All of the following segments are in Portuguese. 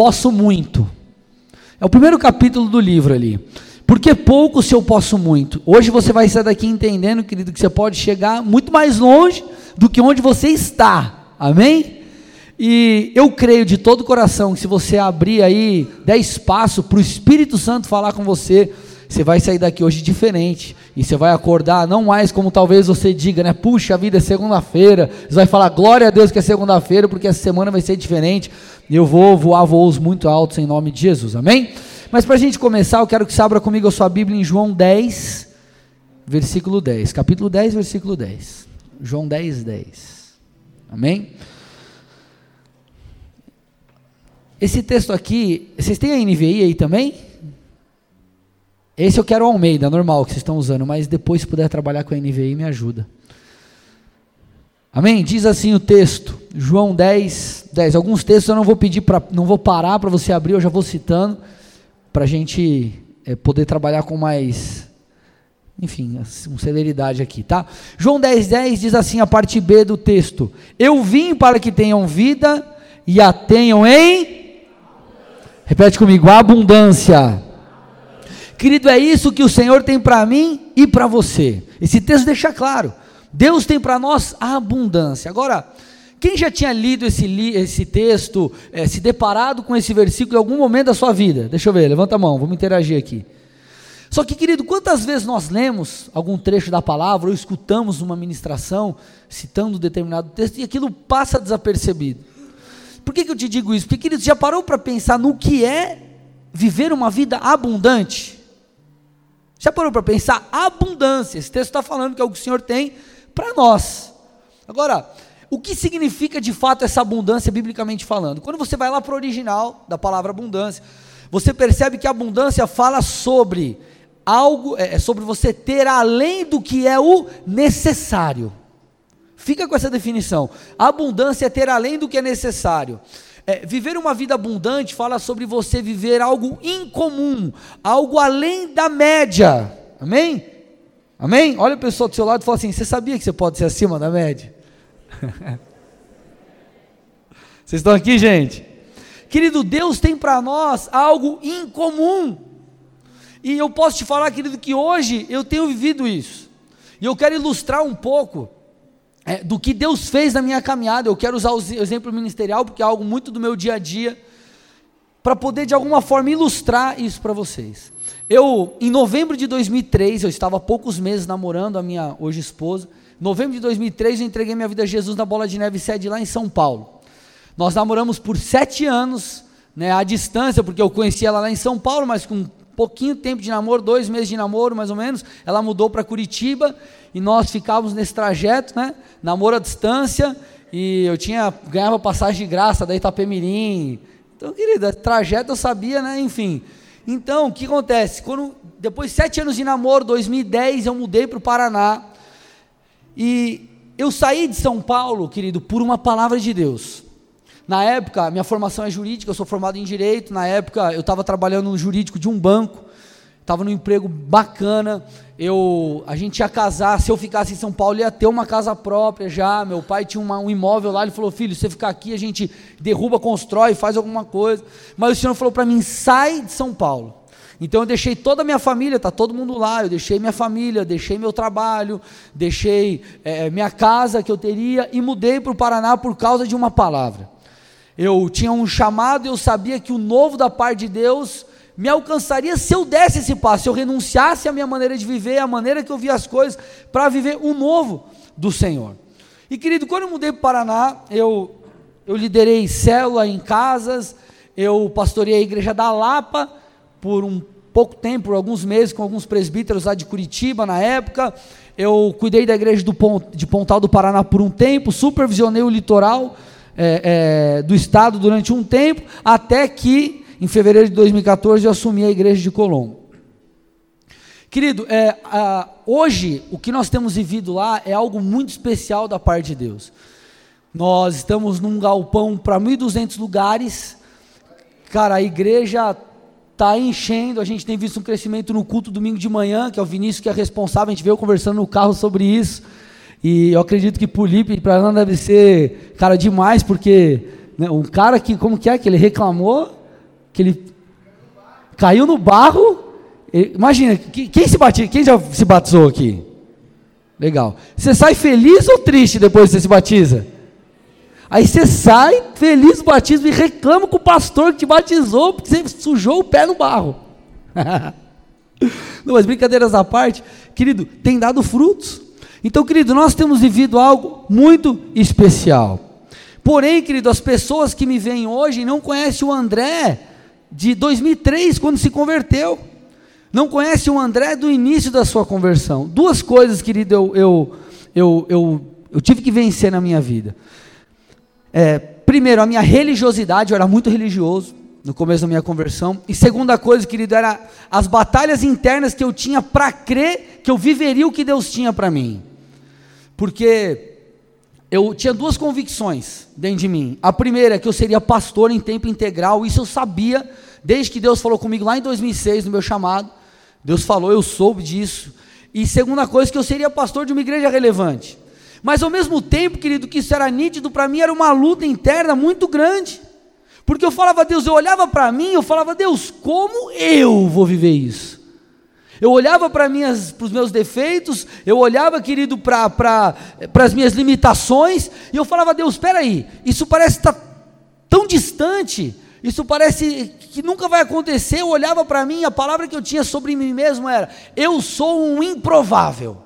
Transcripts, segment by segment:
posso muito. É o primeiro capítulo do livro ali. Porque pouco se eu posso muito. Hoje você vai sair daqui entendendo, querido, que você pode chegar muito mais longe do que onde você está. Amém? E eu creio de todo o coração que se você abrir aí, der espaço para o Espírito Santo falar com você, você vai sair daqui hoje diferente. E você vai acordar, não mais como talvez você diga, né? Puxa, vida é segunda-feira. Você vai falar, glória a Deus que é segunda-feira, porque essa semana vai ser diferente. E eu vou voar voos muito altos em nome de Jesus. Amém? Mas para a gente começar, eu quero que você abra comigo a sua Bíblia em João 10, versículo 10. Capítulo 10, versículo 10. João 10, 10. Amém? Esse texto aqui, vocês têm a NVI aí também? Esse eu quero o Almeida, normal, que vocês estão usando, mas depois se puder trabalhar com a NVI, me ajuda. Amém? Diz assim o texto, João 10, 10. Alguns textos eu não vou pedir para, não vou parar para você abrir, eu já vou citando, para a gente é, poder trabalhar com mais, enfim, com celeridade aqui, tá? João 10, 10 diz assim a parte B do texto: Eu vim para que tenham vida e a tenham em Repete comigo: abundância. Querido, é isso que o Senhor tem para mim e para você. Esse texto deixa claro. Deus tem para nós a abundância. Agora, quem já tinha lido esse, esse texto, é, se deparado com esse versículo em algum momento da sua vida? Deixa eu ver, levanta a mão, vamos interagir aqui. Só que, querido, quantas vezes nós lemos algum trecho da palavra ou escutamos uma ministração citando determinado texto e aquilo passa desapercebido? Por que, que eu te digo isso? Porque, querido, já parou para pensar no que é viver uma vida abundante? Já parou para pensar? Abundância. Esse texto está falando que é o que o Senhor tem para nós. Agora, o que significa de fato essa abundância, biblicamente falando? Quando você vai lá para o original da palavra abundância, você percebe que abundância fala sobre algo, é, é sobre você ter além do que é o necessário. Fica com essa definição. abundância é ter além do que é necessário. É, viver uma vida abundante fala sobre você viver algo incomum, algo além da média. Amém? Amém? Olha o pessoal do seu lado e fala assim: você sabia que você pode ser acima da média? Vocês estão aqui, gente? Querido, Deus tem para nós algo incomum. E eu posso te falar, querido, que hoje eu tenho vivido isso. E eu quero ilustrar um pouco é, do que Deus fez na minha caminhada. Eu quero usar o exemplo ministerial, porque é algo muito do meu dia a dia, para poder de alguma forma ilustrar isso para vocês. Eu, em novembro de 2003, eu estava há poucos meses namorando a minha hoje esposa. Em novembro de 2003, eu entreguei minha vida a Jesus na Bola de Neve sede lá em São Paulo. Nós namoramos por sete anos, né, à distância, porque eu conheci ela lá em São Paulo, mas com pouquinho tempo de namoro, dois meses de namoro mais ou menos, ela mudou para Curitiba e nós ficávamos nesse trajeto, né? Namoro à distância e eu tinha ganhava passagem de graça da Itapemirim. Então, querida, trajeto eu sabia, né? Enfim. Então, o que acontece? Quando depois de sete anos de namoro, 2010, eu mudei para o Paraná e eu saí de São Paulo, querido, por uma palavra de Deus. Na época, minha formação é jurídica, eu sou formado em direito. Na época, eu estava trabalhando no jurídico de um banco, estava num emprego bacana. Eu, a gente ia casar. Se eu ficasse em São Paulo, ia ter uma casa própria já. Meu pai tinha uma, um imóvel lá. Ele falou: Filho, se você ficar aqui, a gente derruba, constrói, faz alguma coisa. Mas o Senhor falou para mim: Sai de São Paulo. Então eu deixei toda a minha família, está todo mundo lá, eu deixei minha família, deixei meu trabalho, deixei é, minha casa que eu teria e mudei para o Paraná por causa de uma palavra eu tinha um chamado eu sabia que o novo da parte de Deus me alcançaria se eu desse esse passo, se eu renunciasse à minha maneira de viver, à maneira que eu via as coisas, para viver o novo do Senhor. E querido, quando eu mudei para o Paraná, eu, eu liderei célula em casas, eu pastorei a igreja da Lapa por um pouco tempo, por alguns meses, com alguns presbíteros lá de Curitiba na época. Eu cuidei da igreja do, de Pontal do Paraná por um tempo, supervisionei o litoral é, é, do Estado durante um tempo, até que, em fevereiro de 2014, eu assumi a igreja de Colombo. Querido, é, a, hoje o que nós temos vivido lá é algo muito especial da parte de Deus. Nós estamos num galpão para 1.200 lugares. Cara, a igreja está enchendo. A gente tem visto um crescimento no culto domingo de manhã, que é o Vinícius que é responsável. A gente veio conversando no carro sobre isso. E eu acredito que Pulipe para ela deve ser, cara, demais, porque né, um cara que, como que é, que ele reclamou, Que ele caiu no barro. Imagina, quem se batiza, quem já se batizou aqui? Legal. Você sai feliz ou triste depois que você se batiza? Aí você sai feliz do batismo e reclama com o pastor que te batizou porque você sujou o pé no barro. Não, mas brincadeiras à parte, querido, tem dado frutos. Então, querido, nós temos vivido algo muito especial. Porém, querido, as pessoas que me veem hoje não conhecem o André de 2003, quando se converteu. Não conhecem o André do início da sua conversão. Duas coisas, querido, eu, eu, eu, eu, eu tive que vencer na minha vida. É, primeiro, a minha religiosidade, eu era muito religioso no começo da minha conversão. E segunda coisa, querido, era as batalhas internas que eu tinha para crer que eu viveria o que Deus tinha para mim. Porque eu tinha duas convicções dentro de mim. A primeira é que eu seria pastor em tempo integral, isso eu sabia desde que Deus falou comigo lá em 2006 no meu chamado. Deus falou, eu soube disso. E segunda coisa que eu seria pastor de uma igreja relevante. Mas ao mesmo tempo, querido, que isso era nítido para mim, era uma luta interna muito grande. Porque eu falava, Deus, eu olhava para mim, eu falava, Deus, como eu vou viver isso? Eu olhava para os meus defeitos, eu olhava, querido, para pra, as minhas limitações, e eu falava, Deus, espera aí, isso parece estar tá tão distante, isso parece que nunca vai acontecer. Eu olhava para mim, a palavra que eu tinha sobre mim mesmo era: eu sou um improvável.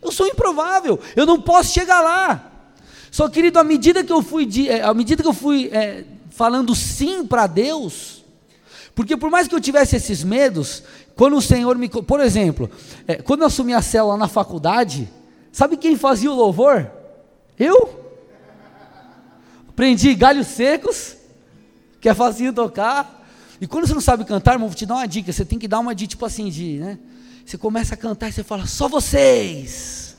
Eu sou improvável, eu não posso chegar lá. Só querido, à medida que eu fui, eh, à medida que eu fui é, falando sim para Deus, porque por mais que eu tivesse esses medos, quando o Senhor me, por exemplo, é, quando eu assumi a célula na faculdade, sabe quem fazia o louvor? Eu. Aprendi galhos secos, que é fácil tocar. E quando você não sabe cantar, irmão, vou te dar uma dica. Você tem que dar uma dica, tipo assim, de, né? Você começa a cantar e você fala, só vocês.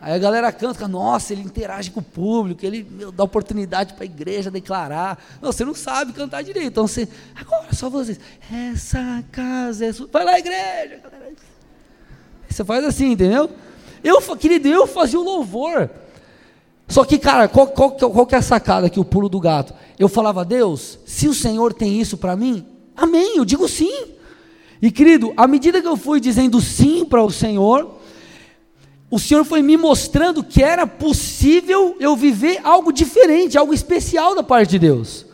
Aí a galera canta, nossa, ele interage com o público, ele meu, dá oportunidade para a igreja declarar. Não, você não sabe cantar direito, então você, agora só vocês, essa casa é sua. Vai lá, igreja. Galera. Você faz assim, entendeu? Eu, querido, eu fazia o louvor. Só que, cara, qual, qual, qual que é a sacada aqui, o pulo do gato? Eu falava, Deus, se o Senhor tem isso para mim, amém, eu digo sim. E querido, à medida que eu fui dizendo sim para o Senhor, o Senhor foi me mostrando que era possível eu viver algo diferente, algo especial da parte de Deus.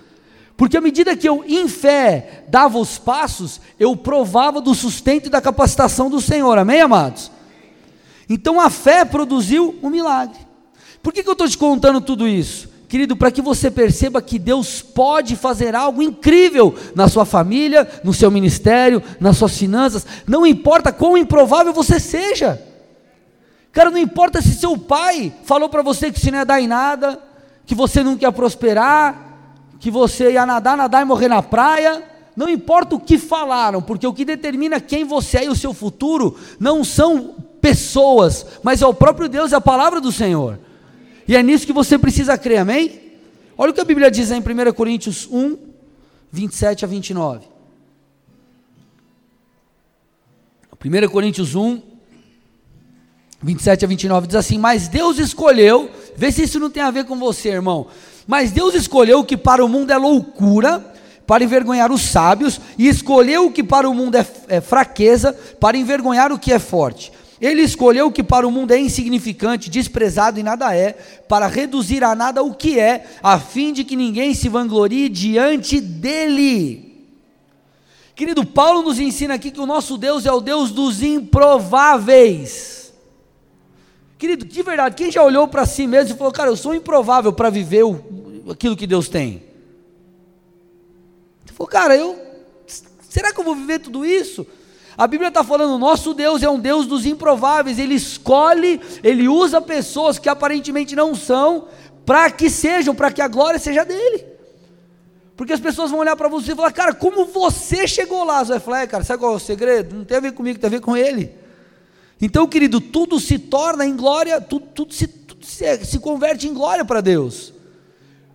Porque à medida que eu, em fé, dava os passos, eu provava do sustento e da capacitação do Senhor, amém, amados? Então a fé produziu um milagre. Por que, que eu estou te contando tudo isso? Querido, para que você perceba que Deus pode fazer algo incrível na sua família, no seu ministério, nas suas finanças, não importa quão improvável você seja. Cara, não importa se seu pai falou para você que você não ia dar em nada, que você não ia prosperar, que você ia nadar, nadar e morrer na praia. Não importa o que falaram, porque o que determina quem você é e o seu futuro não são pessoas, mas é o próprio Deus, é a palavra do Senhor. E é nisso que você precisa crer, amém? Olha o que a Bíblia diz em 1 Coríntios 1, 27 a 29. 1 Coríntios 1, 27 a 29 diz assim: Mas Deus escolheu, vê se isso não tem a ver com você, irmão. Mas Deus escolheu o que para o mundo é loucura, para envergonhar os sábios, e escolheu o que para o mundo é, é fraqueza, para envergonhar o que é forte. Ele escolheu o que para o mundo é insignificante, desprezado e nada é, para reduzir a nada o que é, a fim de que ninguém se vanglorie diante dele. Querido, Paulo nos ensina aqui que o nosso Deus é o Deus dos improváveis. Querido, de verdade, quem já olhou para si mesmo e falou, cara, eu sou improvável para viver o, aquilo que Deus tem? Você falou, cara, eu. Será que eu vou viver tudo isso? A Bíblia está falando, nosso Deus é um Deus dos improváveis, Ele escolhe, Ele usa pessoas que aparentemente não são, para que sejam, para que a glória seja dele. Porque as pessoas vão olhar para você e falar, cara, como você chegou lá? Você vai falar, é, cara, sabe qual é o segredo? Não tem a ver comigo, tem a ver com ele. Então, querido, tudo se torna em glória, tudo, tudo, se, tudo se, se converte em glória para Deus.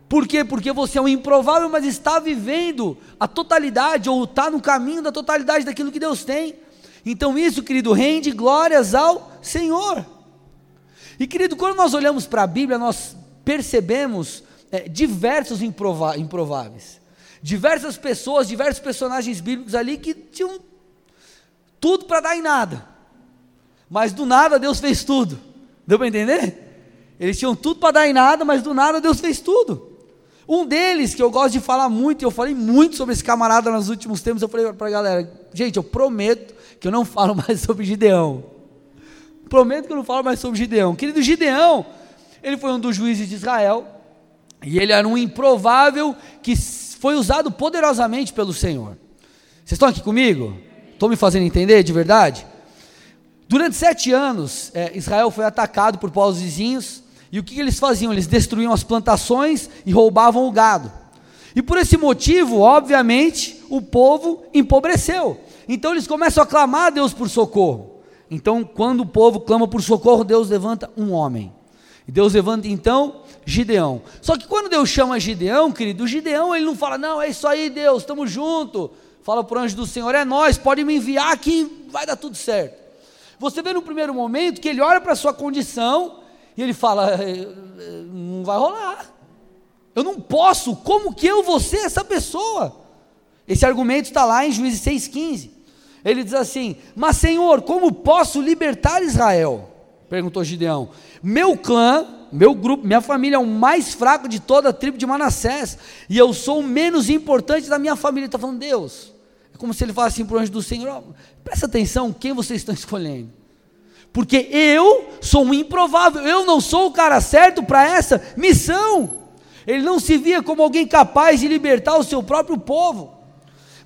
Por quê? Porque você é um improvável, mas está vivendo a totalidade, ou está no caminho da totalidade daquilo que Deus tem. Então, isso, querido, rende glórias ao Senhor. E, querido, quando nós olhamos para a Bíblia, nós percebemos é, diversos improváveis. diversas pessoas, diversos personagens bíblicos ali que tinham tudo para dar em nada. Mas do nada Deus fez tudo. Deu para entender? Eles tinham tudo para dar em nada, mas do nada Deus fez tudo. Um deles, que eu gosto de falar muito, e eu falei muito sobre esse camarada nos últimos tempos, eu falei para a galera, gente, eu prometo que eu não falo mais sobre Gideão. Prometo que eu não falo mais sobre Gideão. Querido Gideão, ele foi um dos juízes de Israel, e ele era um improvável que foi usado poderosamente pelo Senhor. Vocês estão aqui comigo? Estou me fazendo entender de verdade? Durante sete anos, é, Israel foi atacado por povos vizinhos, e o que eles faziam? Eles destruíam as plantações e roubavam o gado. E por esse motivo, obviamente, o povo empobreceu. Então eles começam a clamar a Deus por socorro. Então, quando o povo clama por socorro, Deus levanta um homem. E Deus levanta então Gideão. Só que quando Deus chama Gideão, querido, o Gideão ele não fala, não, é isso aí, Deus, estamos juntos. Fala para o anjo do Senhor, é nós, pode me enviar que vai dar tudo certo. Você vê no primeiro momento que ele olha para a sua condição e ele fala: é, é, não vai rolar. Eu não posso, como que eu vou ser essa pessoa? Esse argumento está lá em Juízes 6,15. Ele diz assim: Mas Senhor, como posso libertar Israel? Perguntou Gideão. Meu clã, meu grupo, minha família é o mais fraco de toda a tribo de Manassés, e eu sou o menos importante da minha família. Ele está falando, Deus. Como se ele falasse assim para o anjo do Senhor: oh, presta atenção, quem vocês estão escolhendo? porque eu sou um improvável, eu não sou o cara certo para essa missão. Ele não se via como alguém capaz de libertar o seu próprio povo.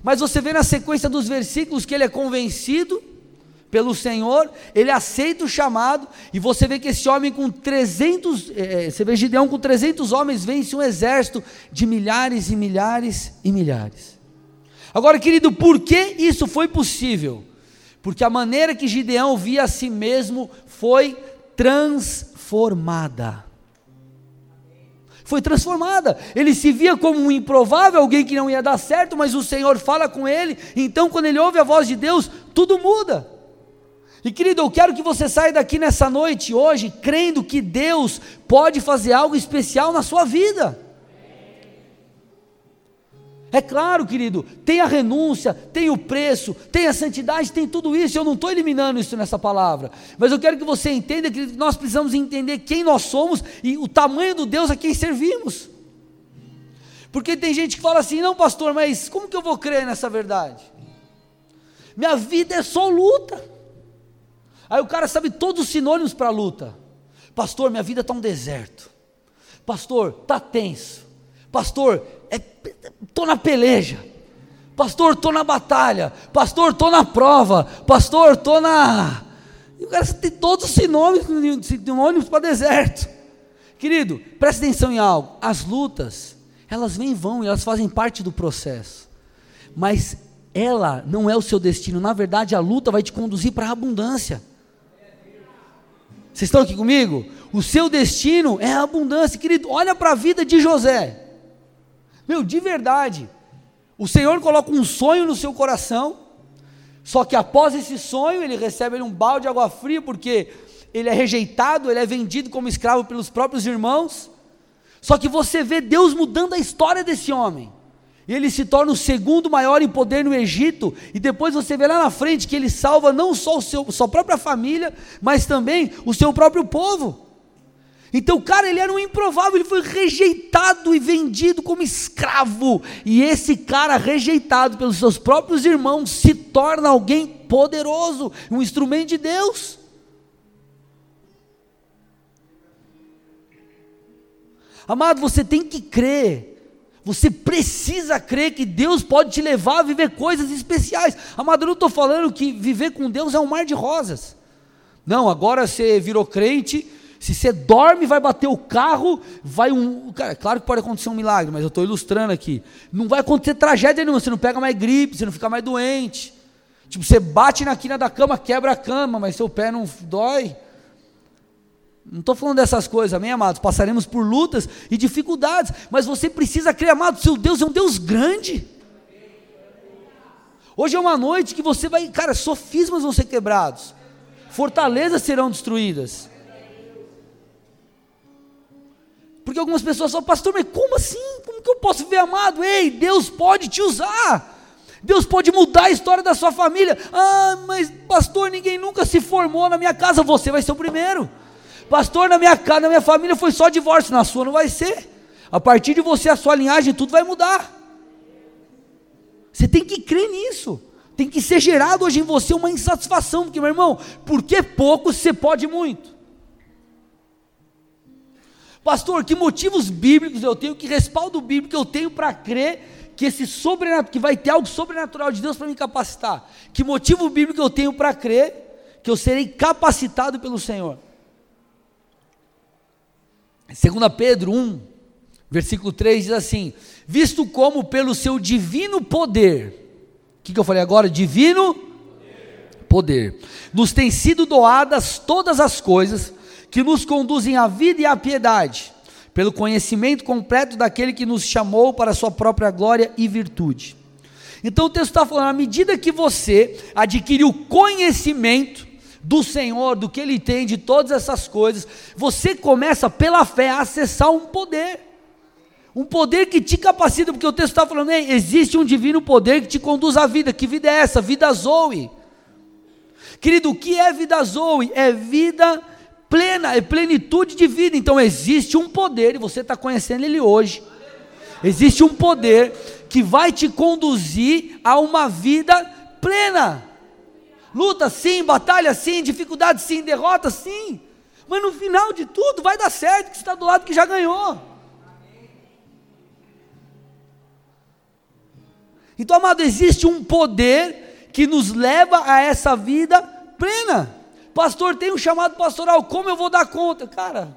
Mas você vê na sequência dos versículos que ele é convencido pelo Senhor, ele aceita o chamado, e você vê que esse homem com 300, é, é, você vê Gideão com 300 homens, vence um exército de milhares e milhares e milhares. Agora, querido, por que isso foi possível? porque a maneira que Gideão via a si mesmo foi transformada. Foi transformada. Ele se via como um improvável, alguém que não ia dar certo, mas o Senhor fala com ele. Então, quando ele ouve a voz de Deus, tudo muda. E querido, eu quero que você saia daqui nessa noite, hoje, crendo que Deus pode fazer algo especial na sua vida. É claro, querido, tem a renúncia, tem o preço, tem a santidade, tem tudo isso. Eu não estou eliminando isso nessa palavra, mas eu quero que você entenda que nós precisamos entender quem nós somos e o tamanho do Deus a quem servimos. Porque tem gente que fala assim: não, pastor, mas como que eu vou crer nessa verdade? Minha vida é só luta. Aí o cara sabe todos os sinônimos para luta. Pastor, minha vida está um deserto. Pastor, está tenso. Pastor, estou na peleja. Pastor, estou na batalha. Pastor, estou na prova. Pastor, estou na. E o cara tem todos os sinônimos, sinônimos para deserto. Querido, preste atenção em algo. As lutas, elas vêm e vão e elas fazem parte do processo. Mas ela não é o seu destino. Na verdade, a luta vai te conduzir para a abundância. Vocês estão aqui comigo? O seu destino é a abundância. Querido, olha para a vida de José. Meu, de verdade. O Senhor coloca um sonho no seu coração, só que após esse sonho ele recebe um balde de água fria, porque ele é rejeitado, ele é vendido como escravo pelos próprios irmãos. Só que você vê Deus mudando a história desse homem. E ele se torna o segundo maior em poder no Egito, e depois você vê lá na frente que ele salva não só o seu, sua própria família, mas também o seu próprio povo. Então, cara, ele era um improvável, ele foi rejeitado e vendido como escravo. E esse cara, rejeitado pelos seus próprios irmãos, se torna alguém poderoso, um instrumento de Deus. Amado, você tem que crer. Você precisa crer que Deus pode te levar a viver coisas especiais. Amado, eu não estou falando que viver com Deus é um mar de rosas. Não, agora você virou crente, se você dorme, vai bater o carro, vai um. Cara, claro que pode acontecer um milagre, mas eu estou ilustrando aqui. Não vai acontecer tragédia nenhuma, você não pega mais gripe, você não fica mais doente. Tipo, você bate na quina da cama, quebra a cama, mas seu pé não dói. Não estou falando dessas coisas, amém, amados? Passaremos por lutas e dificuldades, mas você precisa crer, amado, seu Deus é um Deus grande. Hoje é uma noite que você vai, cara, sofismas vão ser quebrados, fortalezas serão destruídas. Porque algumas pessoas falam, pastor, mas como assim? Como que eu posso ver, amado? Ei, Deus pode te usar. Deus pode mudar a história da sua família. Ah, mas pastor, ninguém nunca se formou na minha casa, você vai ser o primeiro. Pastor, na minha casa, na minha família foi só divórcio, na sua não vai ser. A partir de você, a sua linhagem, tudo vai mudar. Você tem que crer nisso. Tem que ser gerado hoje em você uma insatisfação, porque, meu irmão, porque pouco você pode muito. Pastor, que motivos bíblicos eu tenho, que respaldo bíblico eu tenho para crer que esse sobrenatural, que vai ter algo sobrenatural de Deus para me capacitar. Que motivo bíblico eu tenho para crer que eu serei capacitado pelo Senhor? 2 Pedro 1, versículo 3 diz assim: Visto como pelo seu divino poder, o que, que eu falei agora? Divino poder. poder, nos têm sido doadas todas as coisas que nos conduzem à vida e à piedade pelo conhecimento completo daquele que nos chamou para a sua própria glória e virtude. Então o texto está falando, à medida que você adquire o conhecimento do Senhor, do que Ele tem, de todas essas coisas, você começa pela fé a acessar um poder. Um poder que te capacita, porque o texto está falando, existe um divino poder que te conduz à vida. Que vida é essa? Vida Zoe. Querido, o que é vida Zoe? É vida plena, é plenitude de vida. Então existe um poder, e você está conhecendo ele hoje. Existe um poder que vai te conduzir a uma vida plena. Luta sim, batalha sim, dificuldade sim, derrota sim. Mas no final de tudo vai dar certo, que você está do lado que já ganhou. Então, amado, existe um poder que nos leva a essa vida plena. Pastor, tem um chamado pastoral, como eu vou dar conta? Cara,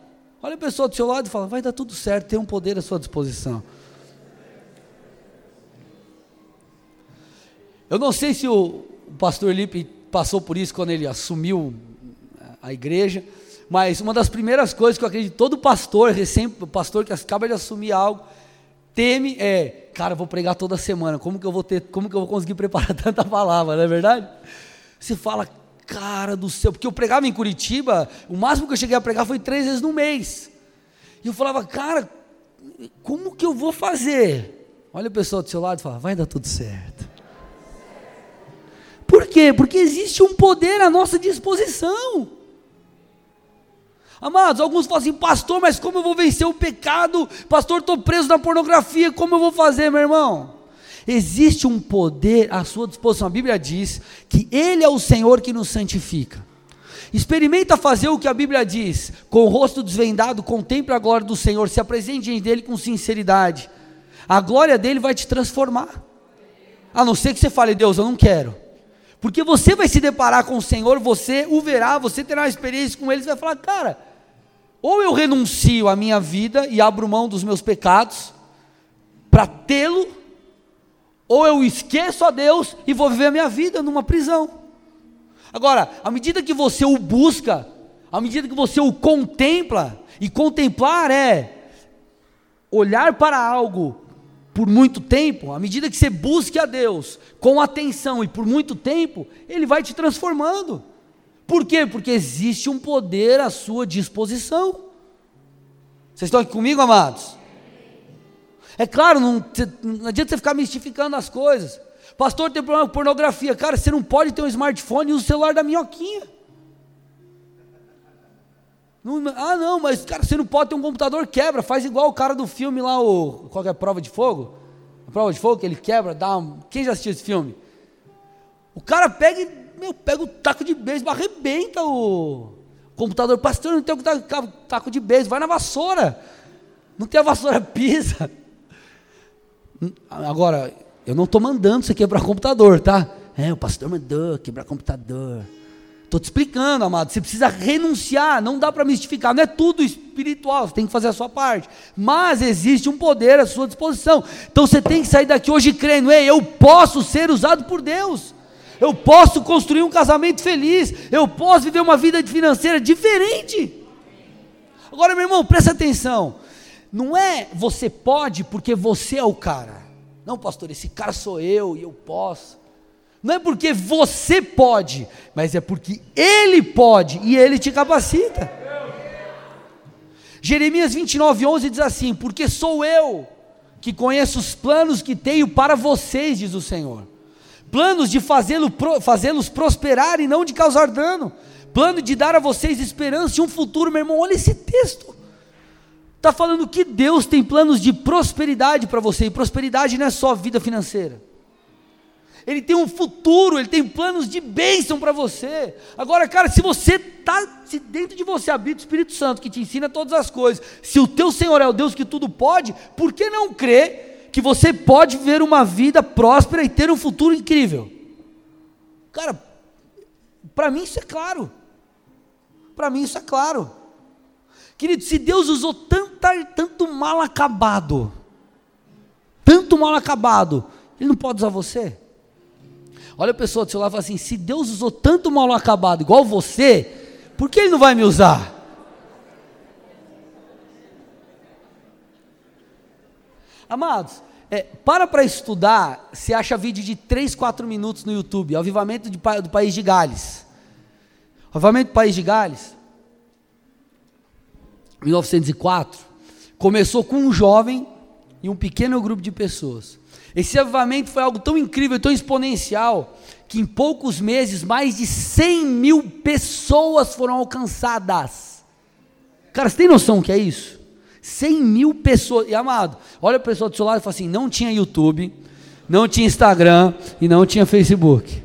olha a pessoa do seu lado e fala: vai dar tudo certo, tem um poder à sua disposição. Eu não sei se o, pastor Lipe passou por isso quando ele assumiu a igreja, mas uma das primeiras coisas que eu acredito todo pastor, recém pastor que acaba de assumir algo, teme é, cara, vou pregar toda semana, como que eu vou ter, como que eu vou conseguir preparar tanta palavra, não é verdade? Você fala, cara do céu, porque eu pregava em Curitiba, o máximo que eu cheguei a pregar foi três vezes no mês. E eu falava, cara, como que eu vou fazer? Olha o pessoal do seu lado e fala, vai dar tudo certo. Por quê? Porque existe um poder à nossa disposição. Amados, alguns falam assim, pastor, mas como eu vou vencer o pecado? Pastor, estou preso na pornografia, como eu vou fazer, meu irmão? Existe um poder à sua disposição. A Bíblia diz que Ele é o Senhor que nos santifica. Experimenta fazer o que a Bíblia diz, com o rosto desvendado, contemple a glória do Senhor, se apresente diante dele com sinceridade. A glória dele vai te transformar. A não ser que você fale, Deus, eu não quero. Porque você vai se deparar com o Senhor, você o verá, você terá uma experiência com ele, você vai falar, cara, ou eu renuncio à minha vida e abro mão dos meus pecados para tê-lo, ou eu esqueço a Deus e vou viver a minha vida numa prisão. Agora, à medida que você o busca, à medida que você o contempla, e contemplar é olhar para algo por muito tempo, à medida que você busque a Deus com atenção e por muito tempo, Ele vai te transformando. Por quê? Porque existe um poder à sua disposição. Vocês estão aqui comigo, amados? É claro, não, não adianta você ficar mistificando as coisas. Pastor, tem problema com pornografia. Cara, você não pode ter um smartphone e o celular da minhoquinha. Não, ah, não, mas cara, você não pode ter um computador, quebra. Faz igual o cara do filme lá, o, qual é a prova de fogo? A prova de fogo que ele quebra, dá um, Quem já assistiu esse filme? O cara pega e, meu, pega o taco de beisebol, arrebenta o computador. Pastor, não tem o taco de beisebol, vai na vassoura. Não tem a vassoura, pisa. Agora, eu não estou mandando você quebrar computador, tá? É, o pastor mandou quebrar computador. Estou te explicando, amado. Você precisa renunciar, não dá para mistificar. Não é tudo espiritual, você tem que fazer a sua parte. Mas existe um poder à sua disposição. Então você tem que sair daqui hoje crendo: ei, eu posso ser usado por Deus. Eu posso construir um casamento feliz. Eu posso viver uma vida financeira diferente. Agora, meu irmão, presta atenção. Não é você pode porque você é o cara. Não, pastor, esse cara sou eu e eu posso. Não é porque você pode, mas é porque ele pode e ele te capacita. Jeremias 29, 11 diz assim: Porque sou eu que conheço os planos que tenho para vocês, diz o Senhor. Planos de fazê-los fazê prosperar e não de causar dano. Plano de dar a vocês esperança e um futuro, meu irmão. Olha esse texto. Está falando que Deus tem planos de prosperidade para você, e prosperidade não é só vida financeira. Ele tem um futuro, ele tem planos de bênção para você. Agora, cara, se você está, se dentro de você habita o Espírito Santo que te ensina todas as coisas, se o teu Senhor é o Deus que tudo pode, por que não crer que você pode viver uma vida próspera e ter um futuro incrível? Cara, para mim isso é claro. Para mim isso é claro. Querido, se Deus usou tanta, tanto mal acabado, tanto mal acabado, Ele não pode usar você? Olha a pessoa do seu lado e fala assim: se Deus usou tanto mal acabado igual você, por que Ele não vai me usar? Amados, é, para para estudar, você acha vídeo de 3, 4 minutos no YouTube, Avivamento de, do País de Gales. Avivamento do País de Gales, 1904, começou com um jovem e um pequeno grupo de pessoas. Esse avivamento foi algo tão incrível, tão exponencial, que em poucos meses mais de 100 mil pessoas foram alcançadas. Cara, você tem noção do que é isso? 100 mil pessoas. E amado, olha a pessoa do seu lado e fala assim: não tinha YouTube, não tinha Instagram e não tinha Facebook.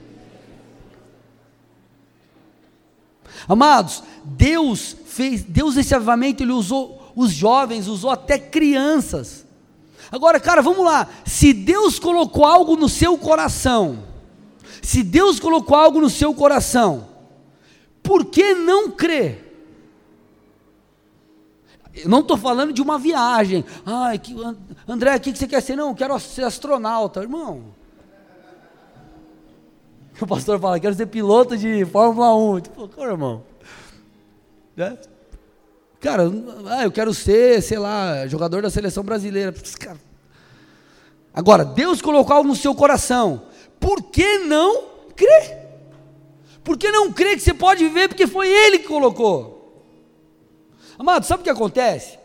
Amados, Deus fez, Deus esse avivamento, Ele usou os jovens, usou até crianças. Agora, cara, vamos lá. Se Deus colocou algo no seu coração, se Deus colocou algo no seu coração, por que não crer? Eu não estou falando de uma viagem. Ai, que, André, o que você quer ser? Não, eu quero ser astronauta. Irmão, o pastor fala, quero ser piloto de Fórmula 1. Tipo, irmão. Né? Cara, ah, eu quero ser, sei lá, jogador da seleção brasileira. Agora, Deus colocou algo no seu coração. Por que não crer? Por que não crer que você pode viver? Porque foi Ele que colocou. Amado, sabe o que acontece?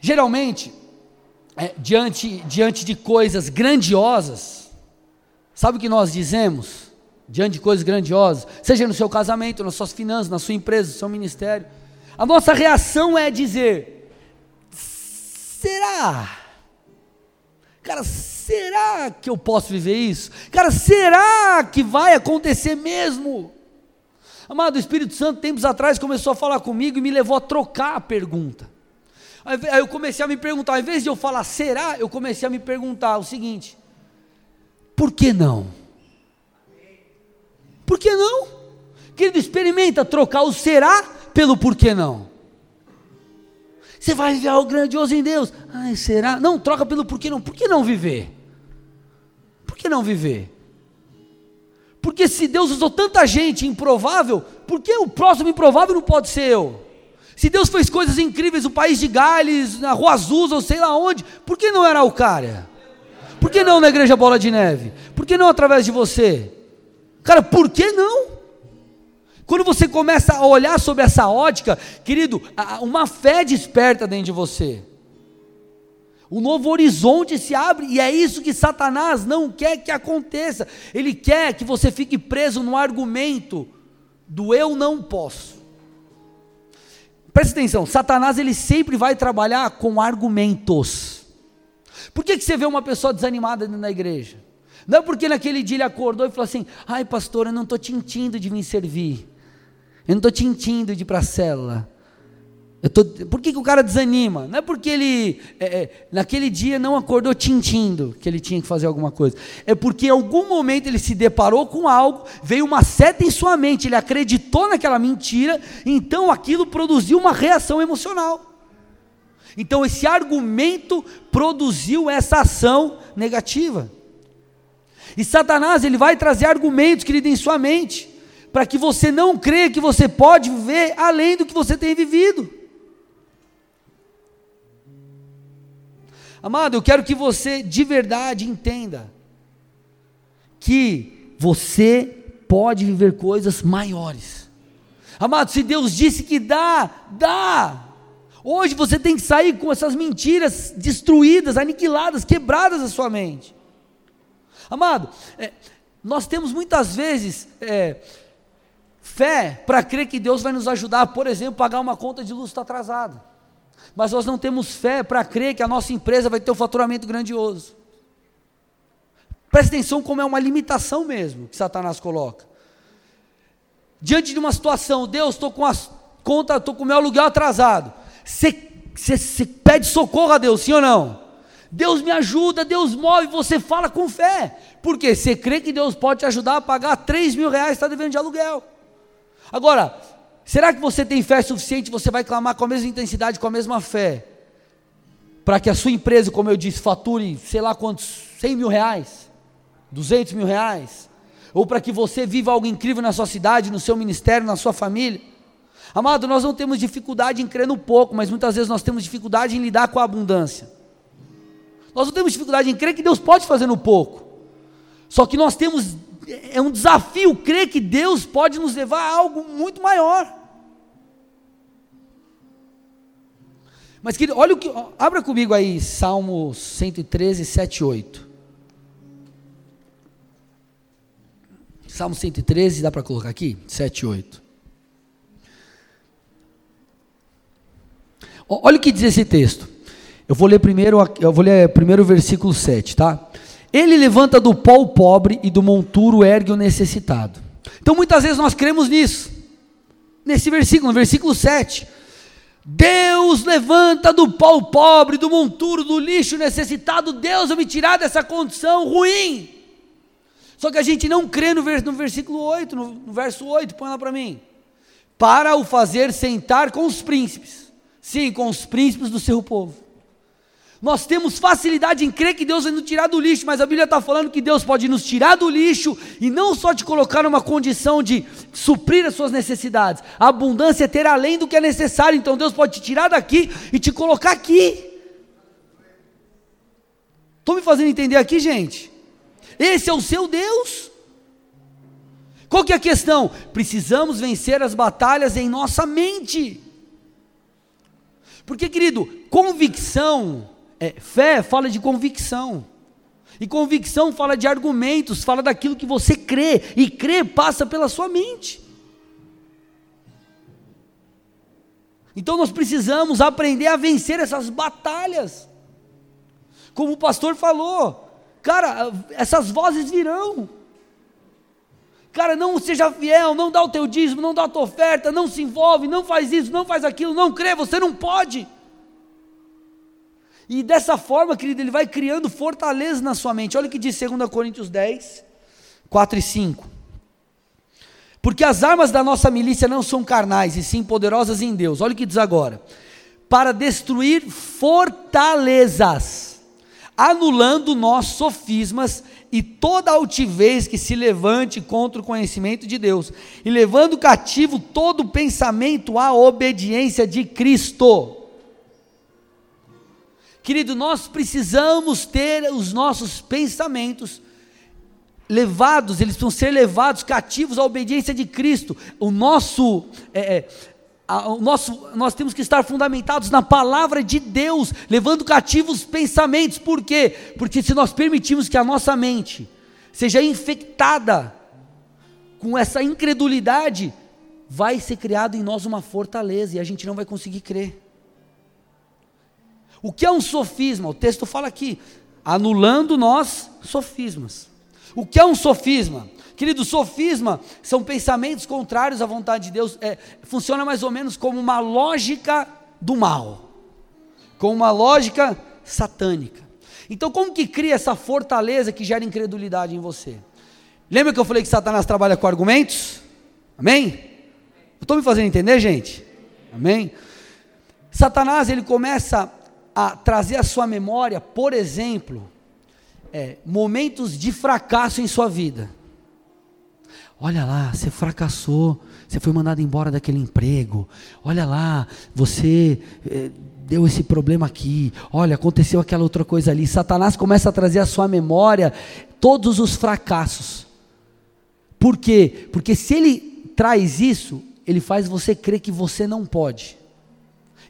Geralmente, é, diante, diante de coisas grandiosas, sabe o que nós dizemos? Diante de coisas grandiosas, seja no seu casamento, nas suas finanças, na sua empresa, no seu ministério a nossa reação é dizer: será? Cara, será que eu posso viver isso? Cara, será que vai acontecer mesmo? Amado, o Espírito Santo, tempos atrás, começou a falar comigo e me levou a trocar a pergunta. Aí eu comecei a me perguntar, ao invés de eu falar será, eu comecei a me perguntar o seguinte: por que não? Por que não? Querido, experimenta trocar o será pelo porquê não. Você vai viver algo grandioso em Deus. Ai, será? Não, troca pelo porquê não. Por que não viver? Por que não viver? Porque se Deus usou tanta gente improvável, por que o próximo improvável não pode ser eu? Se Deus fez coisas incríveis no país de Gales, na Rua Azul, ou sei lá onde, por que não era cara? Por que não na igreja Bola de Neve? Por que não através de você? Cara, por que não? Quando você começa a olhar sobre essa ótica, querido, uma fé desperta dentro de você. Um novo horizonte se abre e é isso que Satanás não quer que aconteça. Ele quer que você fique preso no argumento do eu não posso. Presta atenção, Satanás ele sempre vai trabalhar com argumentos. Por que, que você vê uma pessoa desanimada dentro da igreja? Não é porque naquele dia ele acordou e falou assim: ai pastor, eu não estou tintindo de me servir. Eu não estou tintindo de ir para a célula. Tô, por que, que o cara desanima? Não é porque ele, é, é, naquele dia, não acordou tintindo que ele tinha que fazer alguma coisa. É porque em algum momento ele se deparou com algo, veio uma seta em sua mente, ele acreditou naquela mentira, então aquilo produziu uma reação emocional. Então esse argumento produziu essa ação negativa. E Satanás, ele vai trazer argumentos, querido, em sua mente para que você não creia que você pode viver além do que você tem vivido. Amado, eu quero que você de verdade entenda que você pode viver coisas maiores. Amado, se Deus disse que dá, dá. Hoje você tem que sair com essas mentiras destruídas, aniquiladas, quebradas da sua mente. Amado, é, nós temos muitas vezes é, fé para crer que Deus vai nos ajudar, por exemplo, pagar uma conta de luz está atrasada. Mas nós não temos fé para crer que a nossa empresa vai ter um faturamento grandioso. Preste atenção como é uma limitação mesmo que Satanás coloca. Diante de uma situação, Deus, estou com as contas, estou com o meu aluguel atrasado. Você pede socorro a Deus, sim ou não? Deus me ajuda, Deus move, você fala com fé. Porque você crê que Deus pode te ajudar a pagar 3 mil reais que está devendo de aluguel. Agora, será que você tem fé suficiente? Você vai clamar com a mesma intensidade, com a mesma fé, para que a sua empresa, como eu disse, fature, sei lá quantos, 100 mil reais, 200 mil reais, ou para que você viva algo incrível na sua cidade, no seu ministério, na sua família. Amado, nós não temos dificuldade em crer no pouco, mas muitas vezes nós temos dificuldade em lidar com a abundância. Nós não temos dificuldade em crer que Deus pode fazer no pouco. Só que nós temos é um desafio crer que Deus pode nos levar a algo muito maior. Mas querido, olha o que, abra comigo aí Salmo 113, 7 e 8. Salmo 113, dá para colocar aqui? 7 e 8. Olha o que diz esse texto. Eu vou ler primeiro, eu vou ler primeiro o versículo 7, tá? Ele levanta do pó o pobre e do monturo ergue o necessitado. Então muitas vezes nós cremos nisso. Nesse versículo, no versículo 7. Deus levanta do pó o pobre, do monturo, do lixo necessitado. Deus vai me tirar dessa condição ruim. Só que a gente não crê no, vers no versículo 8, no, no verso 8, põe lá para mim. Para o fazer sentar com os príncipes. Sim, com os príncipes do seu povo. Nós temos facilidade em crer que Deus vai nos tirar do lixo, mas a Bíblia está falando que Deus pode nos tirar do lixo e não só te colocar numa condição de suprir as suas necessidades. A abundância é ter além do que é necessário, então Deus pode te tirar daqui e te colocar aqui. Estou me fazendo entender aqui, gente? Esse é o seu Deus. Qual que é a questão? Precisamos vencer as batalhas em nossa mente. Porque, querido, convicção é, fé fala de convicção. E convicção fala de argumentos, fala daquilo que você crê, e crer passa pela sua mente. Então nós precisamos aprender a vencer essas batalhas. Como o pastor falou, cara, essas vozes virão. Cara, não seja fiel, não dá o teu dízimo, não dá a tua oferta, não se envolve, não faz isso, não faz aquilo, não crê, você não pode. E dessa forma, querido, ele vai criando fortaleza na sua mente. Olha o que diz 2 Coríntios 10, 4 e 5. Porque as armas da nossa milícia não são carnais, e sim poderosas em Deus. Olha o que diz agora: para destruir fortalezas, anulando nossos sofismas e toda altivez que se levante contra o conhecimento de Deus, e levando cativo todo pensamento à obediência de Cristo. Querido, nós precisamos ter os nossos pensamentos levados, eles precisam ser levados cativos à obediência de Cristo. O nosso, é, é, a, o nosso, nós temos que estar fundamentados na palavra de Deus, levando cativos os pensamentos. Por quê? Porque se nós permitirmos que a nossa mente seja infectada com essa incredulidade, vai ser criado em nós uma fortaleza e a gente não vai conseguir crer. O que é um sofisma? O texto fala aqui, anulando nós sofismas. O que é um sofisma? Querido, sofisma são pensamentos contrários à vontade de Deus. É, funciona mais ou menos como uma lógica do mal, como uma lógica satânica. Então, como que cria essa fortaleza que gera incredulidade em você? Lembra que eu falei que Satanás trabalha com argumentos? Amém? Estou me fazendo entender, gente? Amém? Satanás ele começa a trazer à sua memória, por exemplo, é, momentos de fracasso em sua vida. Olha lá, você fracassou, você foi mandado embora daquele emprego. Olha lá, você é, deu esse problema aqui. Olha, aconteceu aquela outra coisa ali. Satanás começa a trazer à sua memória todos os fracassos. Por quê? Porque se ele traz isso, ele faz você crer que você não pode.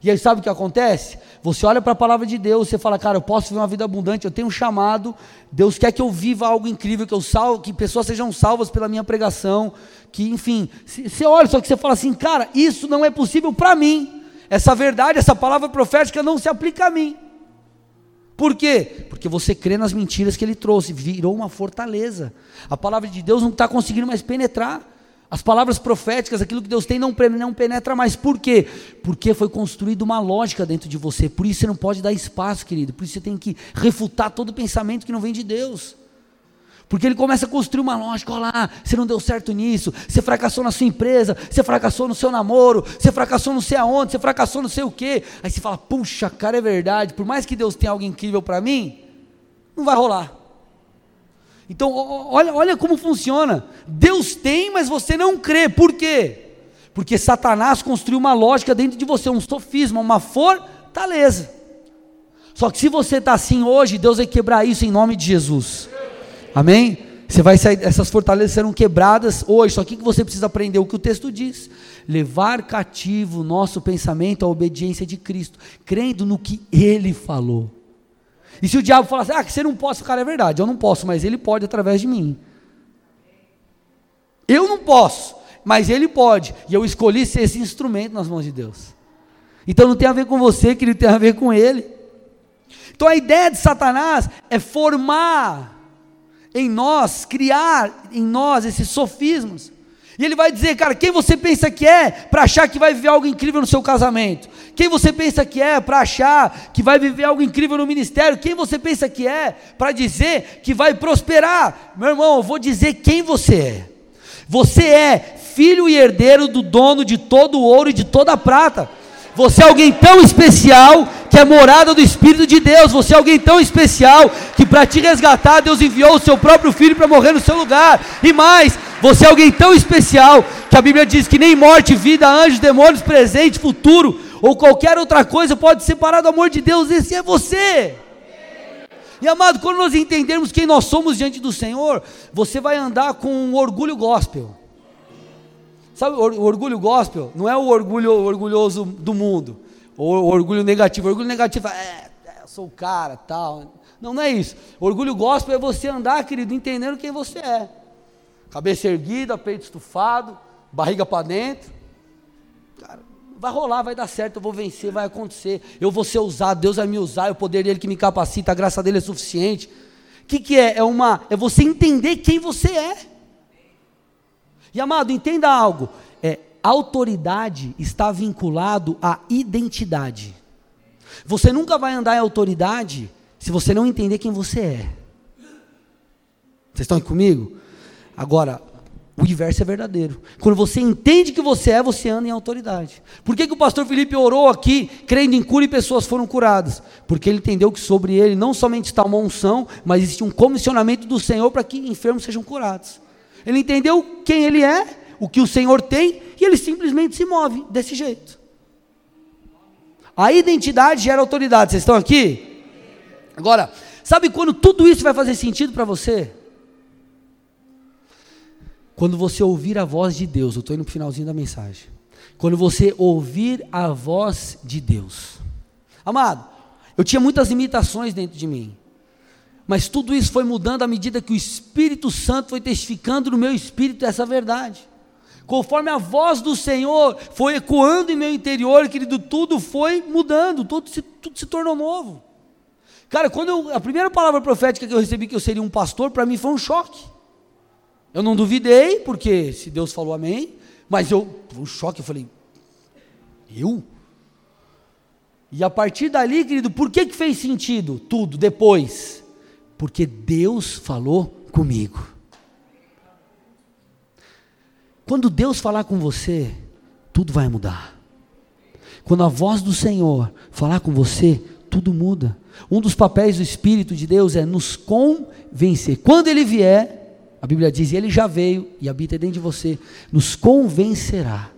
E aí sabe o que acontece? Você olha para a palavra de Deus, você fala, cara, eu posso viver uma vida abundante, eu tenho um chamado, Deus quer que eu viva algo incrível, que eu salvo, que pessoas sejam salvas pela minha pregação, que enfim, você olha, só que você fala assim, cara, isso não é possível para mim. Essa verdade, essa palavra profética não se aplica a mim. Por quê? Porque você crê nas mentiras que ele trouxe, virou uma fortaleza. A palavra de Deus não está conseguindo mais penetrar. As palavras proféticas, aquilo que Deus tem, não, penetra mais. Por quê? Porque foi construída uma lógica dentro de você. Por isso você não pode dar espaço, querido. Por isso você tem que refutar todo pensamento que não vem de Deus. Porque ele começa a construir uma lógica, olha lá, você não deu certo nisso, você fracassou na sua empresa, você fracassou no seu namoro, você fracassou não sei aonde, você fracassou não sei o quê. Aí você fala, puxa, cara, é verdade, por mais que Deus tenha algo incrível para mim, não vai rolar. Então, olha, olha como funciona. Deus tem, mas você não crê. Por quê? Porque Satanás construiu uma lógica dentro de você, um sofisma, uma fortaleza. Só que se você está assim hoje, Deus vai quebrar isso em nome de Jesus. Amém? Você vai sair, essas fortalezas serão quebradas hoje. Só que você precisa aprender o que o texto diz: levar cativo o nosso pensamento à obediência de Cristo, crendo no que Ele falou. E se o diabo falar assim, ah, que você não pode, cara, é verdade, eu não posso, mas ele pode através de mim. Eu não posso, mas ele pode. E eu escolhi ser esse instrumento nas mãos de Deus. Então não tem a ver com você, que ele tem a ver com ele. Então a ideia de Satanás é formar em nós, criar em nós esses sofismas. E ele vai dizer, cara, quem você pensa que é para achar que vai viver algo incrível no seu casamento? Quem você pensa que é para achar que vai viver algo incrível no ministério? Quem você pensa que é para dizer que vai prosperar? Meu irmão, eu vou dizer quem você é. Você é filho e herdeiro do dono de todo o ouro e de toda a prata. Você é alguém tão especial que é morada do Espírito de Deus. Você é alguém tão especial que para te resgatar, Deus enviou o seu próprio filho para morrer no seu lugar. E mais, você é alguém tão especial que a Bíblia diz que nem morte, vida, anjos, demônios, presente, futuro ou qualquer outra coisa pode separar do amor de Deus. Esse é você. E amado, quando nós entendermos quem nós somos diante do Senhor, você vai andar com um orgulho gospel. Sabe, o orgulho gospel não é o orgulho orgulhoso do mundo, o orgulho negativo. O orgulho negativo é, é eu sou o cara, tal. Não, não é isso. O orgulho gospel é você andar, querido, entendendo quem você é. Cabeça erguida, peito estufado, barriga para dentro. Cara, vai rolar, vai dar certo, eu vou vencer, vai acontecer. Eu vou ser usado, Deus vai me usar, é o poder dele que me capacita, a graça dele é suficiente. O que, que é? É uma é você entender quem você é. E amado, entenda algo: é, autoridade está vinculado à identidade. Você nunca vai andar em autoridade se você não entender quem você é. Vocês estão aqui comigo? Agora, o inverso é verdadeiro. Quando você entende que você é, você anda em autoridade. Por que, que o pastor Felipe orou aqui, crendo em cura e pessoas foram curadas? Porque ele entendeu que sobre ele não somente está uma unção, mas existe um comissionamento do Senhor para que enfermos sejam curados. Ele entendeu quem ele é, o que o Senhor tem, e ele simplesmente se move desse jeito. A identidade gera autoridade. Vocês estão aqui? Agora, sabe quando tudo isso vai fazer sentido para você? Quando você ouvir a voz de Deus, eu estou indo para o finalzinho da mensagem. Quando você ouvir a voz de Deus. Amado, eu tinha muitas limitações dentro de mim. Mas tudo isso foi mudando à medida que o Espírito Santo foi testificando no meu espírito essa verdade. Conforme a voz do Senhor foi ecoando em meu interior, querido, tudo foi mudando, tudo se, tudo se tornou novo. Cara, quando eu, a primeira palavra profética que eu recebi que eu seria um pastor, para mim foi um choque. Eu não duvidei, porque se Deus falou amém, mas eu, um choque, eu falei, eu? E a partir dali, querido, por que, que fez sentido tudo depois? Porque Deus falou comigo. Quando Deus falar com você, tudo vai mudar. Quando a voz do Senhor falar com você, tudo muda. Um dos papéis do Espírito de Deus é nos convencer. Quando ele vier, a Bíblia diz, ele já veio e habita dentro de você, nos convencerá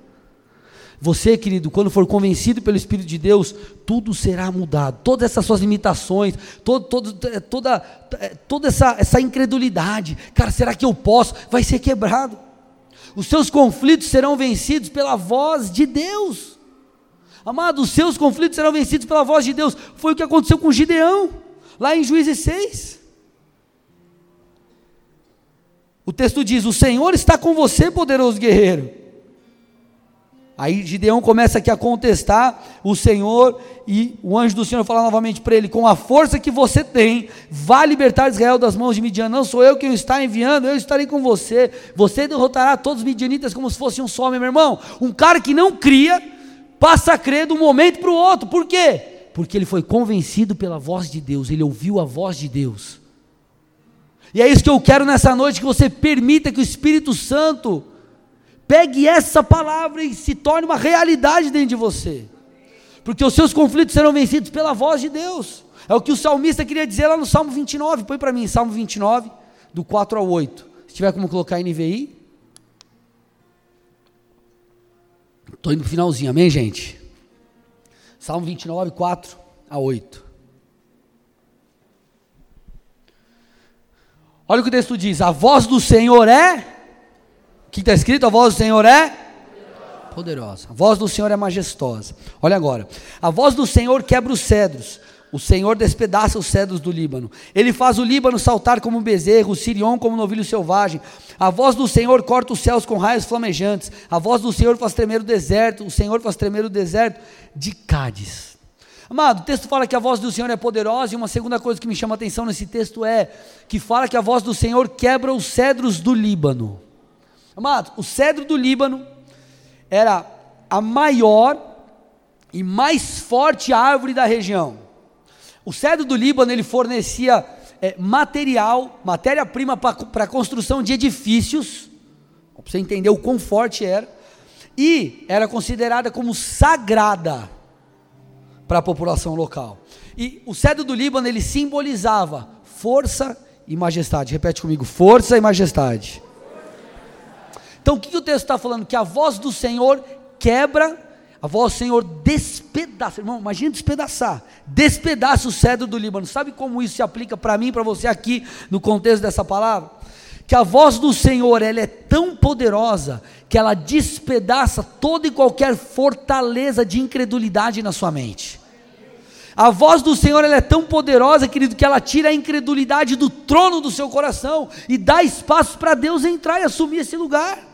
você, querido, quando for convencido pelo Espírito de Deus, tudo será mudado. Todas essas suas limitações, todo, todo, é, toda, é, toda essa, essa incredulidade, cara, será que eu posso? Vai ser quebrado. Os seus conflitos serão vencidos pela voz de Deus. Amado, os seus conflitos serão vencidos pela voz de Deus. Foi o que aconteceu com Gideão, lá em Juízes 6. O texto diz: O Senhor está com você, poderoso guerreiro. Aí Gideão começa aqui a contestar o Senhor, e o anjo do Senhor fala novamente para ele: Com a força que você tem, vá libertar Israel das mãos de Midian. Não sou eu quem o está enviando, eu estarei com você. Você derrotará todos os midianitas como se fosse um só, meu irmão. Um cara que não cria, passa a crer de um momento para o outro. Por quê? Porque ele foi convencido pela voz de Deus, ele ouviu a voz de Deus. E é isso que eu quero nessa noite: que você permita que o Espírito Santo pegue essa palavra e se torne uma realidade dentro de você, porque os seus conflitos serão vencidos pela voz de Deus. É o que o salmista queria dizer lá no Salmo 29. Põe para mim, Salmo 29, do 4 ao 8. Se tiver como colocar NVI. Estou indo para o finalzinho, amém, gente? Salmo 29, 4 a 8. Olha o que o texto diz: A voz do Senhor é. Que está escrito? A voz do Senhor é poderosa. A voz do Senhor é majestosa. Olha agora. A voz do Senhor quebra os cedros. O Senhor despedaça os cedros do Líbano. Ele faz o Líbano saltar como um bezerro, o Sirion como um novilho selvagem. A voz do Senhor corta os céus com raios flamejantes. A voz do Senhor faz tremer o deserto. O Senhor faz tremer o deserto de Cádiz. Amado, o texto fala que a voz do Senhor é poderosa, e uma segunda coisa que me chama a atenção nesse texto é que fala que a voz do Senhor quebra os cedros do Líbano. Amado, o cedro do Líbano era a maior e mais forte árvore da região. O cedro do Líbano ele fornecia é, material, matéria-prima para a construção de edifícios, para você entender o quão forte era, e era considerada como sagrada para a população local. E o cedro do Líbano ele simbolizava força e majestade. Repete comigo: força e majestade. Então o que, que o texto está falando? Que a voz do Senhor quebra, a voz do Senhor despedaça. Irmão, imagina despedaçar. Despedaça o cedro do Líbano. Sabe como isso se aplica para mim, para você aqui, no contexto dessa palavra? que a voz do Senhor ela é tão poderosa que ela despedaça toda e qualquer fortaleza de incredulidade na sua mente. A voz do Senhor ela é tão poderosa, querido, que ela tira a incredulidade do trono do seu coração e dá espaço para Deus entrar e assumir esse lugar.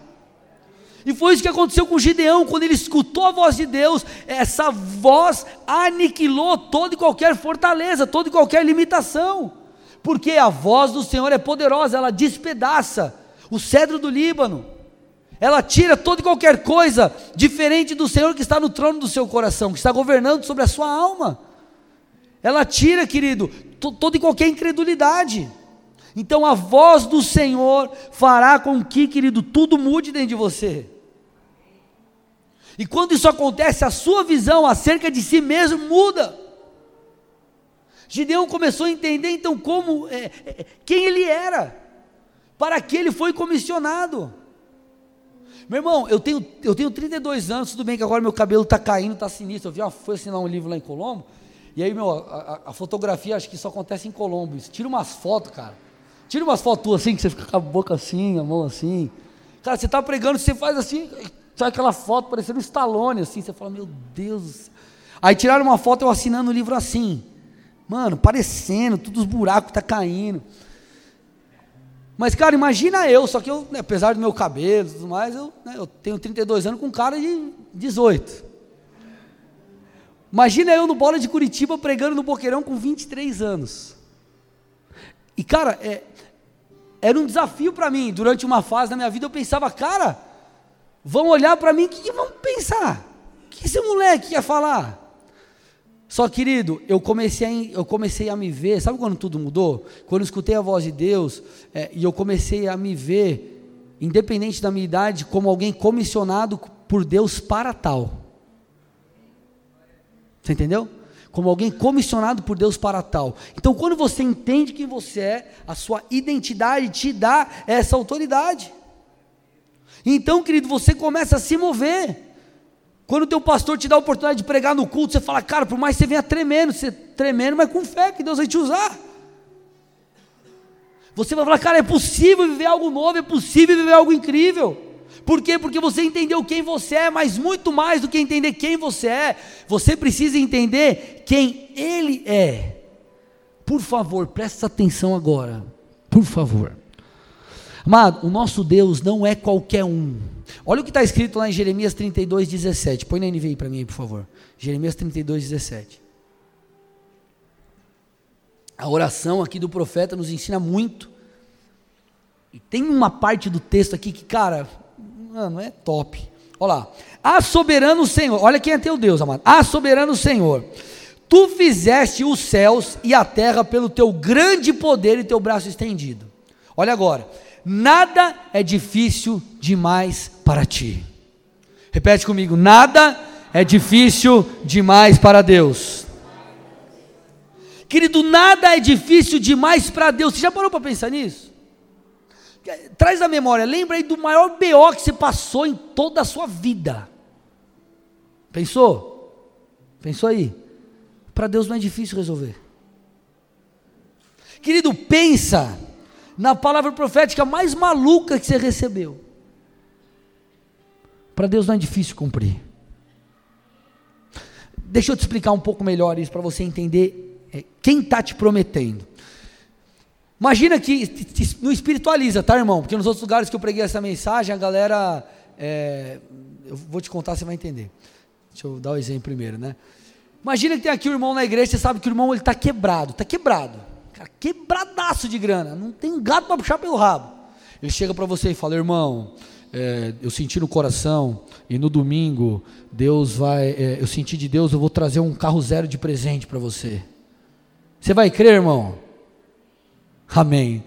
E foi isso que aconteceu com Gideão, quando ele escutou a voz de Deus, essa voz aniquilou toda e qualquer fortaleza, toda e qualquer limitação porque a voz do Senhor é poderosa, ela despedaça o cedro do Líbano, ela tira toda e qualquer coisa diferente do Senhor que está no trono do seu coração, que está governando sobre a sua alma. Ela tira, querido, toda e qualquer incredulidade. Então a voz do Senhor fará com que, querido, tudo mude dentro de você. E quando isso acontece, a sua visão acerca de si mesmo muda. Gideão começou a entender então como, é, é, quem ele era, para que ele foi comissionado. Meu irmão, eu tenho, eu tenho 32 anos, tudo bem que agora meu cabelo está caindo, está sinistro. Eu vi, fui assinar um livro lá em Colombo, e aí, meu, a, a, fotografia acho que isso acontece em Colombo. Tira umas fotos, cara. Tira umas fotos tuas assim, que você fica com a boca assim, a mão assim. Cara, você está pregando, você faz assim, sai aquela foto parecendo um Stallone, assim. Você fala, meu Deus. Aí tiraram uma foto eu assinando o livro assim. Mano, parecendo, todos os buracos tá caindo. Mas, cara, imagina eu, só que eu, né, apesar do meu cabelo e tudo mais, eu, né, eu tenho 32 anos com cara de 18. Imagina eu no Bola de Curitiba pregando no Boqueirão com 23 anos. E, cara, é, era um desafio para mim. Durante uma fase da minha vida eu pensava, cara, vão olhar para mim, o que, que vão pensar? O que esse moleque quer falar? Só, querido, eu comecei, a, eu comecei a me ver, sabe quando tudo mudou? Quando eu escutei a voz de Deus é, e eu comecei a me ver, independente da minha idade, como alguém comissionado por Deus para tal. Você entendeu? Como alguém comissionado por Deus para tal. Então, quando você entende quem você é, a sua identidade te dá essa autoridade. Então, querido, você começa a se mover. Quando o teu pastor te dá a oportunidade de pregar no culto, você fala, cara, por mais que você venha tremendo, você tremendo, mas com fé que Deus vai te usar. Você vai falar, cara, é possível viver algo novo, é possível viver algo incrível. Por quê? Porque você entendeu quem você é, mas muito mais do que entender quem você é, você precisa entender quem Ele é. Por favor, presta atenção agora. Por favor. Amado, o nosso Deus não é qualquer um. Olha o que está escrito lá em Jeremias 32, 17. Põe na NVI para mim por favor. Jeremias 32, 17. A oração aqui do profeta nos ensina muito. E tem uma parte do texto aqui que, cara, mano, é top. Olha lá. Ah, soberano Senhor, olha quem é teu Deus, amado. Ah, soberano Senhor, tu fizeste os céus e a terra pelo teu grande poder e teu braço estendido. Olha agora. Nada é difícil demais para ti. Repete comigo: nada é difícil demais para Deus. Querido, nada é difícil demais para Deus. Você já parou para pensar nisso? Traz a memória, lembra aí do maior BO que você passou em toda a sua vida. Pensou? Pensou aí? Para Deus não é difícil resolver. Querido, pensa na palavra profética mais maluca que você recebeu. Para Deus não é difícil cumprir. Deixa eu te explicar um pouco melhor isso para você entender é, quem está te prometendo. Imagina que não espiritualiza, tá, irmão? Porque nos outros lugares que eu preguei essa mensagem, a galera. É, eu vou te contar, você vai entender. Deixa eu dar o um exemplo primeiro, né? Imagina que tem aqui o um irmão na igreja, você sabe que o irmão ele está quebrado, está quebrado. Cara, quebradaço de grana, não tem um gato para puxar pelo rabo. Ele chega para você e fala: irmão, é, eu senti no coração, e no domingo, Deus vai, é, eu senti de Deus, eu vou trazer um carro zero de presente para você. Você vai crer, irmão? Amém.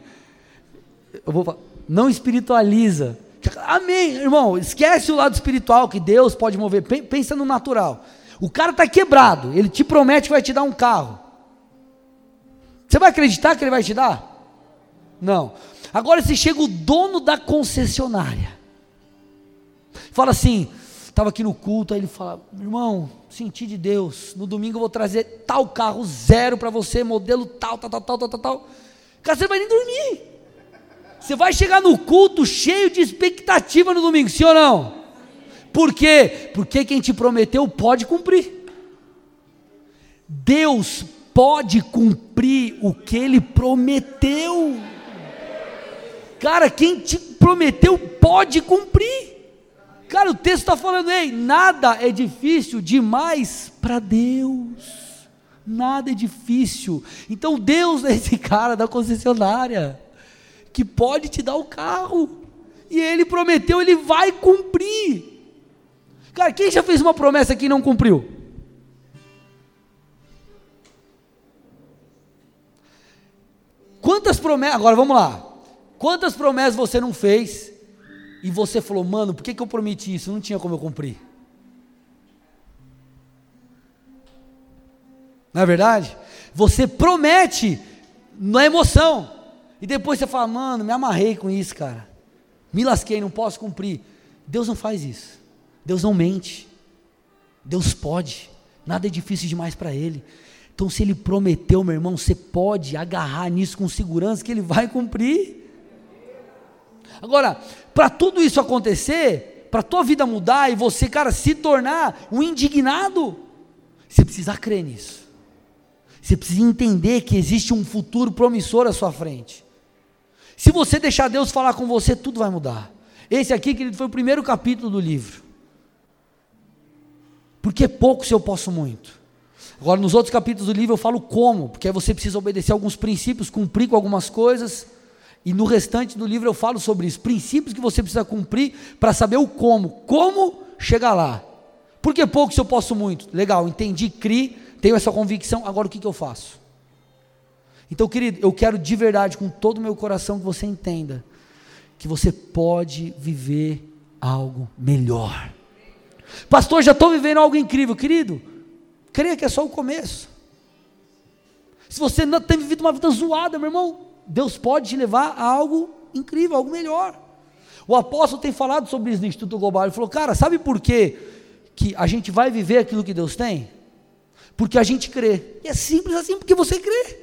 Eu vou, não espiritualiza. Amém, irmão. Esquece o lado espiritual que Deus pode mover. Pensa no natural. O cara está quebrado. Ele te promete que vai te dar um carro. Você vai acreditar que ele vai te dar? Não. Agora se chega o dono da concessionária. Fala assim, estava aqui no culto, aí ele fala, irmão, senti de Deus, no domingo eu vou trazer tal carro zero para você, modelo tal, tal, tal, tal, tal, tal. Cara, você vai nem dormir. Você vai chegar no culto cheio de expectativa no domingo, sim ou não? Por quê? Porque quem te prometeu pode cumprir. Deus pode cumprir o que ele prometeu. Cara, quem te prometeu pode cumprir. Cara, o texto está falando, ei, nada é difícil demais para Deus. Nada é difícil. Então Deus é esse cara da concessionária que pode te dar o carro. E ele prometeu, ele vai cumprir. Cara, quem já fez uma promessa que não cumpriu? Quantas promessas, agora vamos lá. Quantas promessas você não fez e você falou, mano, por que, que eu prometi isso? Não tinha como eu cumprir. Não é verdade? Você promete na emoção. E depois você fala, mano, me amarrei com isso, cara. Me lasquei, não posso cumprir. Deus não faz isso. Deus não mente. Deus pode. Nada é difícil demais para Ele. Então, se Ele prometeu, meu irmão, você pode agarrar nisso com segurança que Ele vai cumprir. Agora, para tudo isso acontecer, para a tua vida mudar e você, cara, se tornar um indignado, você precisa crer nisso. Você precisa entender que existe um futuro promissor à sua frente. Se você deixar Deus falar com você, tudo vai mudar. Esse aqui, querido, foi o primeiro capítulo do livro. Porque pouco se eu posso muito. Agora, nos outros capítulos do livro eu falo como, porque aí você precisa obedecer alguns princípios, cumprir com algumas coisas, e no restante do livro eu falo sobre isso, princípios que você precisa cumprir para saber o como, como chegar lá. Por que pouco se eu posso muito? Legal, entendi, crie, tenho essa convicção, agora o que, que eu faço? Então, querido, eu quero de verdade, com todo o meu coração, que você entenda que você pode viver algo melhor. Pastor, já estou vivendo algo incrível, querido. Creia que é só o começo. Se você não tem vivido uma vida zoada, meu irmão, Deus pode te levar a algo incrível, algo melhor. O apóstolo tem falado sobre isso no Instituto Global. Ele falou, cara, sabe por quê que a gente vai viver aquilo que Deus tem? Porque a gente crê. E é simples assim, porque você crê.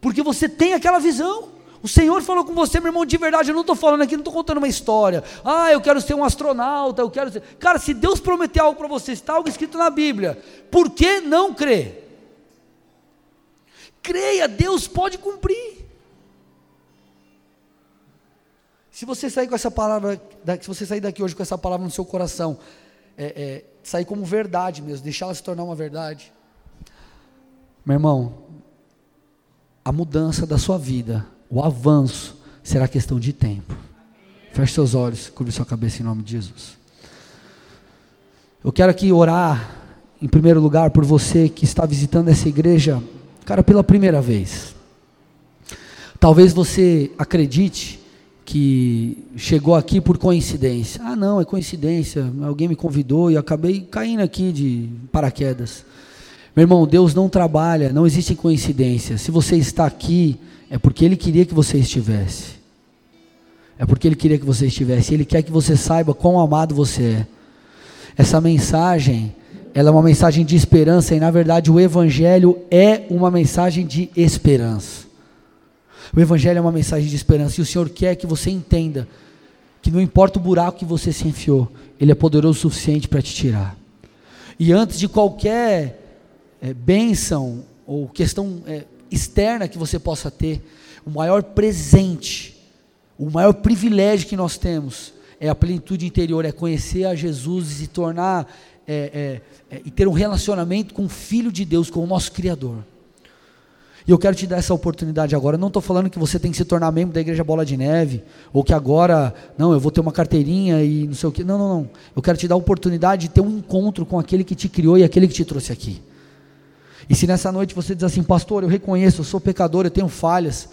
Porque você tem aquela visão. O Senhor falou com você, meu irmão, de verdade. Eu não estou falando aqui, não estou contando uma história. Ah, eu quero ser um astronauta, eu quero ser. Cara, se Deus prometeu algo para você, está algo escrito na Bíblia, por que não crer? Creia, Deus pode cumprir. Se você sair com essa palavra, se você sair daqui hoje com essa palavra no seu coração, é, é, sair como verdade mesmo, deixar ela se tornar uma verdade. Meu irmão, a mudança da sua vida, o avanço, será questão de tempo. Feche seus olhos, cubra sua cabeça em nome de Jesus. Eu quero aqui orar, em primeiro lugar, por você que está visitando essa igreja Cara, pela primeira vez. Talvez você acredite que chegou aqui por coincidência. Ah, não, é coincidência. Alguém me convidou e acabei caindo aqui de paraquedas. Meu irmão, Deus não trabalha, não existe coincidência. Se você está aqui, é porque Ele queria que você estivesse. É porque Ele queria que você estivesse. Ele quer que você saiba quão amado você é. Essa mensagem ela é uma mensagem de esperança e na verdade o evangelho é uma mensagem de esperança. O evangelho é uma mensagem de esperança e o Senhor quer que você entenda que não importa o buraco que você se enfiou, ele é poderoso o suficiente para te tirar. E antes de qualquer é, bênção ou questão é, externa que você possa ter, o maior presente, o maior privilégio que nós temos é a plenitude interior, é conhecer a Jesus e se tornar é, é, é, e ter um relacionamento com o Filho de Deus, com o nosso Criador. E eu quero te dar essa oportunidade agora. Não estou falando que você tem que se tornar membro da Igreja Bola de Neve, ou que agora, não, eu vou ter uma carteirinha e não sei o que. Não, não, não. Eu quero te dar a oportunidade de ter um encontro com aquele que te criou e aquele que te trouxe aqui. E se nessa noite você diz assim, pastor, eu reconheço, eu sou pecador, eu tenho falhas,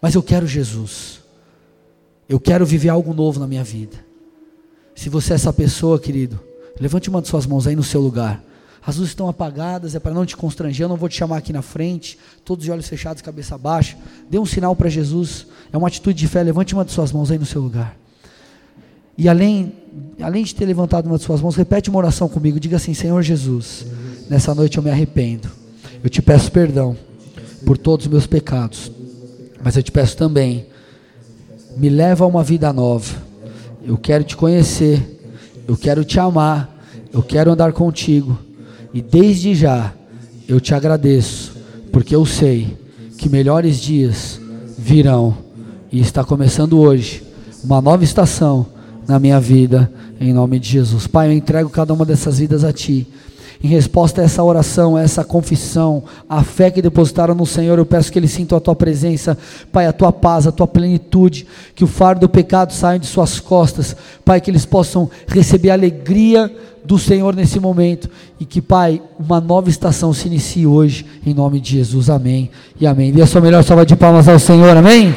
mas eu quero Jesus. Eu quero viver algo novo na minha vida. Se você é essa pessoa, querido, Levante uma de suas mãos aí no seu lugar. As luzes estão apagadas, é para não te constranger. Eu não vou te chamar aqui na frente, todos os olhos fechados, cabeça baixa. Dê um sinal para Jesus. É uma atitude de fé. Levante uma de suas mãos aí no seu lugar. E além, além de ter levantado uma de suas mãos, repete uma oração comigo. Diga assim: Senhor Jesus, nessa noite eu me arrependo. Eu te peço perdão por todos os meus pecados. Mas eu te peço também, me leva a uma vida nova. Eu quero te conhecer eu quero te amar, eu quero andar contigo, e desde já eu te agradeço, porque eu sei que melhores dias virão, e está começando hoje uma nova estação na minha vida, em nome de Jesus. Pai, eu entrego cada uma dessas vidas a Ti. Em resposta a essa oração, a essa confissão, a fé que depositaram no Senhor, eu peço que eles sintam a tua presença, Pai, a tua paz, a tua plenitude, que o fardo do pecado saia de suas costas, Pai, que eles possam receber a alegria do Senhor nesse momento e que, Pai, uma nova estação se inicie hoje, em nome de Jesus, amém e amém. Dê a sua melhor salva de palmas ao Senhor, amém.